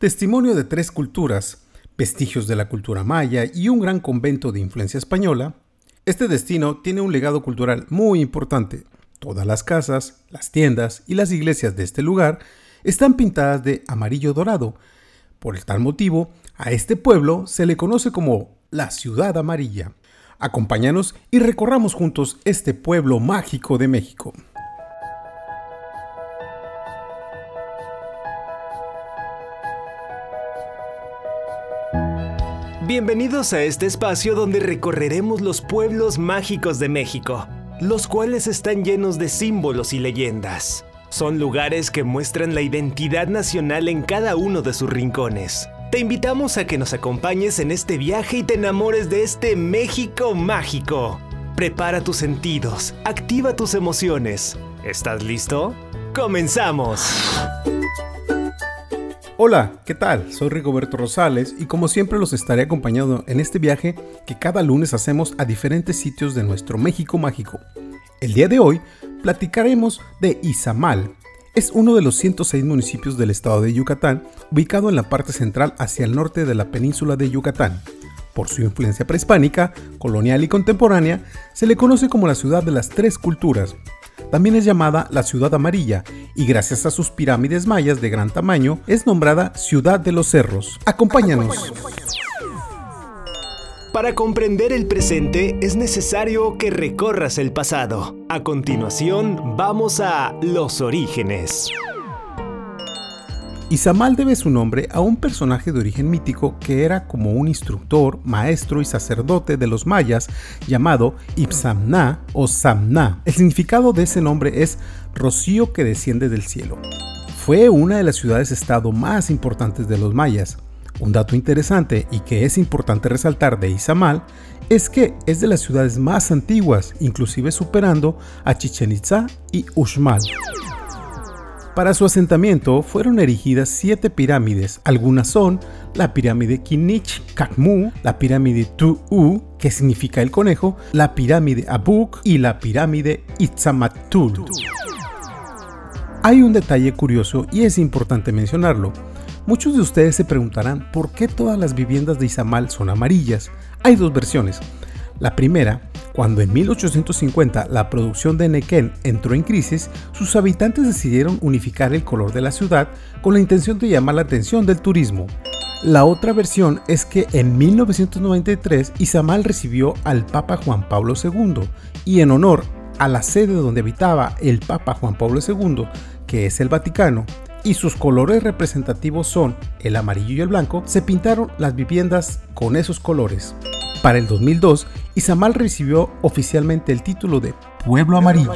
Testimonio de tres culturas, vestigios de la cultura maya y un gran convento de influencia española, este destino tiene un legado cultural muy importante. Todas las casas, las tiendas y las iglesias de este lugar están pintadas de amarillo dorado. Por tal motivo, a este pueblo se le conoce como la Ciudad Amarilla. Acompáñanos y recorramos juntos este pueblo mágico de México. Bienvenidos a este espacio donde recorreremos los pueblos mágicos de México, los cuales están llenos de símbolos y leyendas. Son lugares que muestran la identidad nacional en cada uno de sus rincones. Te invitamos a que nos acompañes en este viaje y te enamores de este México mágico. Prepara tus sentidos, activa tus emociones. ¿Estás listo? ¡Comenzamos! Hola, ¿qué tal? Soy Rigoberto Rosales y como siempre los estaré acompañando en este viaje que cada lunes hacemos a diferentes sitios de nuestro México mágico. El día de hoy platicaremos de Izamal, es uno de los 106 municipios del estado de Yucatán, ubicado en la parte central hacia el norte de la península de Yucatán. Por su influencia prehispánica, colonial y contemporánea, se le conoce como la ciudad de las tres culturas. También es llamada la Ciudad Amarilla y gracias a sus pirámides mayas de gran tamaño es nombrada Ciudad de los Cerros. Acompáñanos. Para comprender el presente es necesario que recorras el pasado. A continuación, vamos a los orígenes. Izamal debe su nombre a un personaje de origen mítico que era como un instructor, maestro y sacerdote de los mayas llamado Ipsamna o Samna. El significado de ese nombre es rocío que desciende del cielo. Fue una de las ciudades-estado más importantes de los mayas. Un dato interesante y que es importante resaltar de Izamal es que es de las ciudades más antiguas, inclusive superando a Chichen Itza y Uxmal. Para su asentamiento fueron erigidas siete pirámides. Algunas son la pirámide Kinich Kakmu, la pirámide Tu-U, que significa el conejo, la pirámide Abuk y la pirámide Itzamatul. Hay un detalle curioso y es importante mencionarlo. Muchos de ustedes se preguntarán por qué todas las viviendas de Izamal son amarillas. Hay dos versiones. La primera, cuando en 1850 la producción de Nequén entró en crisis, sus habitantes decidieron unificar el color de la ciudad con la intención de llamar la atención del turismo. La otra versión es que en 1993 Izamal recibió al Papa Juan Pablo II y en honor a la sede donde habitaba el Papa Juan Pablo II, que es el Vaticano, y sus colores representativos son el amarillo y el blanco, se pintaron las viviendas con esos colores. Para el 2002, Izamal recibió oficialmente el título de Pueblo Amarillo.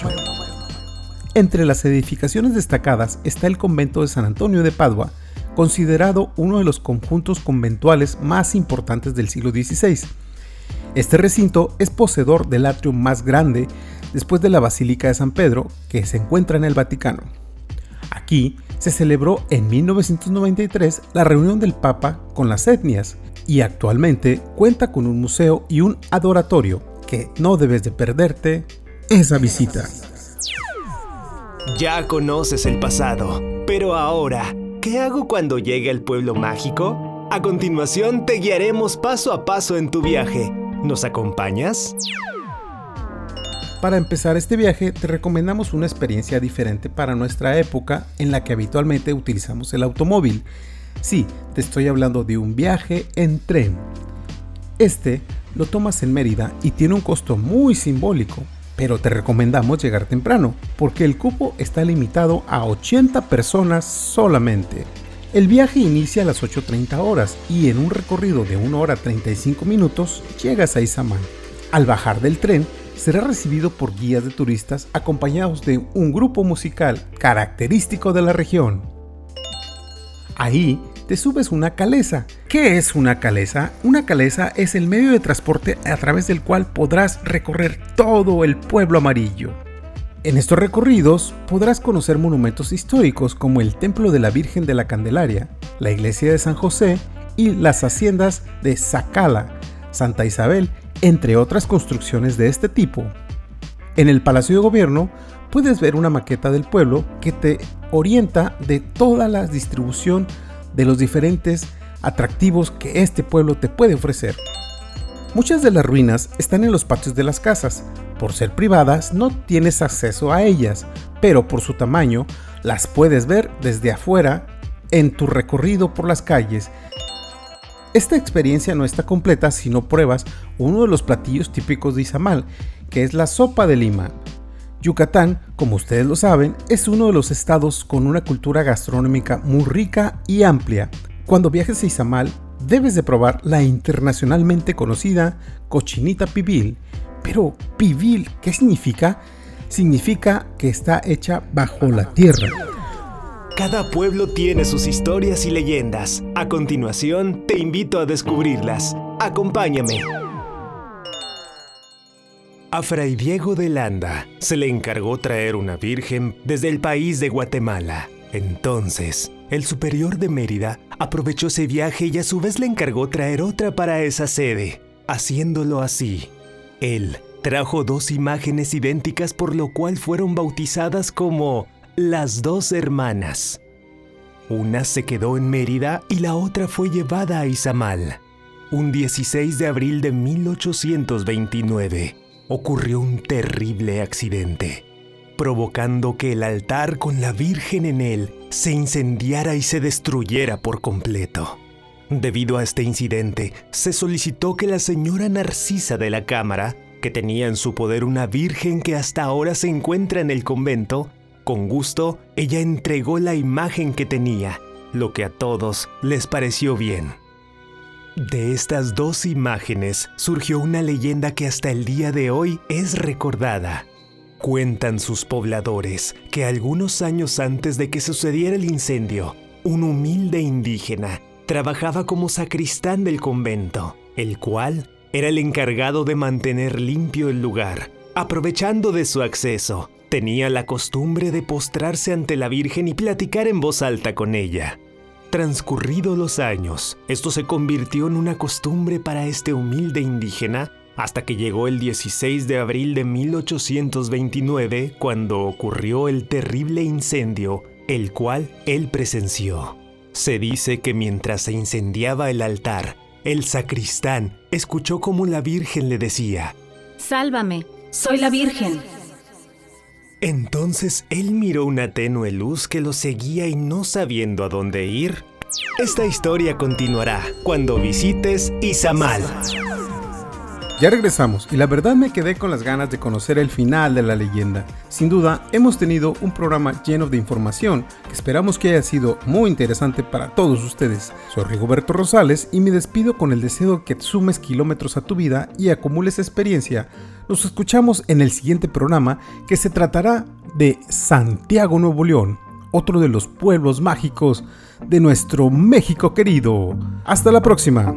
Entre las edificaciones destacadas está el convento de San Antonio de Padua, considerado uno de los conjuntos conventuales más importantes del siglo XVI. Este recinto es poseedor del atrio más grande después de la Basílica de San Pedro, que se encuentra en el Vaticano. Aquí se celebró en 1993 la reunión del Papa con las etnias y actualmente cuenta con un museo y un adoratorio que no debes de perderte esa visita. Ya conoces el pasado, pero ahora, ¿qué hago cuando llegue al pueblo mágico? A continuación te guiaremos paso a paso en tu viaje. ¿Nos acompañas? Para empezar este viaje te recomendamos una experiencia diferente para nuestra época en la que habitualmente utilizamos el automóvil. Sí, te estoy hablando de un viaje en tren. Este lo tomas en Mérida y tiene un costo muy simbólico, pero te recomendamos llegar temprano, porque el cupo está limitado a 80 personas solamente. El viaje inicia a las 8.30 horas y en un recorrido de 1 hora 35 minutos llegas a Izamal. Al bajar del tren, será recibido por guías de turistas acompañados de un grupo musical característico de la región. Ahí te subes una caleza. ¿Qué es una caleza? Una caleza es el medio de transporte a través del cual podrás recorrer todo el pueblo amarillo. En estos recorridos podrás conocer monumentos históricos como el Templo de la Virgen de la Candelaria, la Iglesia de San José y las haciendas de Zacala, Santa Isabel entre otras construcciones de este tipo. En el Palacio de Gobierno puedes ver una maqueta del pueblo que te orienta de toda la distribución de los diferentes atractivos que este pueblo te puede ofrecer. Muchas de las ruinas están en los patios de las casas. Por ser privadas no tienes acceso a ellas, pero por su tamaño las puedes ver desde afuera en tu recorrido por las calles. Esta experiencia no está completa si no pruebas uno de los platillos típicos de Izamal, que es la sopa de lima. Yucatán, como ustedes lo saben, es uno de los estados con una cultura gastronómica muy rica y amplia. Cuando viajes a Izamal, debes de probar la internacionalmente conocida cochinita pibil. Pero, pibil, ¿qué significa? Significa que está hecha bajo la tierra. Cada pueblo tiene sus historias y leyendas. A continuación, te invito a descubrirlas. Acompáñame. A Fray Diego de Landa se le encargó traer una virgen desde el país de Guatemala. Entonces, el superior de Mérida aprovechó ese viaje y a su vez le encargó traer otra para esa sede. Haciéndolo así, él trajo dos imágenes idénticas por lo cual fueron bautizadas como las dos hermanas. Una se quedó en Mérida y la otra fue llevada a Izamal. Un 16 de abril de 1829 ocurrió un terrible accidente, provocando que el altar con la Virgen en él se incendiara y se destruyera por completo. Debido a este incidente, se solicitó que la señora Narcisa de la Cámara, que tenía en su poder una virgen que hasta ahora se encuentra en el convento, con gusto ella entregó la imagen que tenía, lo que a todos les pareció bien. De estas dos imágenes surgió una leyenda que hasta el día de hoy es recordada. Cuentan sus pobladores que algunos años antes de que sucediera el incendio, un humilde indígena trabajaba como sacristán del convento, el cual era el encargado de mantener limpio el lugar. Aprovechando de su acceso, tenía la costumbre de postrarse ante la Virgen y platicar en voz alta con ella. Transcurridos los años, esto se convirtió en una costumbre para este humilde indígena hasta que llegó el 16 de abril de 1829 cuando ocurrió el terrible incendio, el cual él presenció. Se dice que mientras se incendiaba el altar, el sacristán escuchó como la Virgen le decía, Sálvame, soy la Virgen. Entonces él miró una tenue luz que lo seguía y no sabiendo a dónde ir. Esta historia continuará cuando visites Izamal. Ya regresamos y la verdad me quedé con las ganas de conocer el final de la leyenda. Sin duda, hemos tenido un programa lleno de información que esperamos que haya sido muy interesante para todos ustedes. Soy Rigoberto Rosales y me despido con el deseo que sumes kilómetros a tu vida y acumules experiencia nos escuchamos en el siguiente programa que se tratará de Santiago Nuevo León, otro de los pueblos mágicos de nuestro México querido. Hasta la próxima.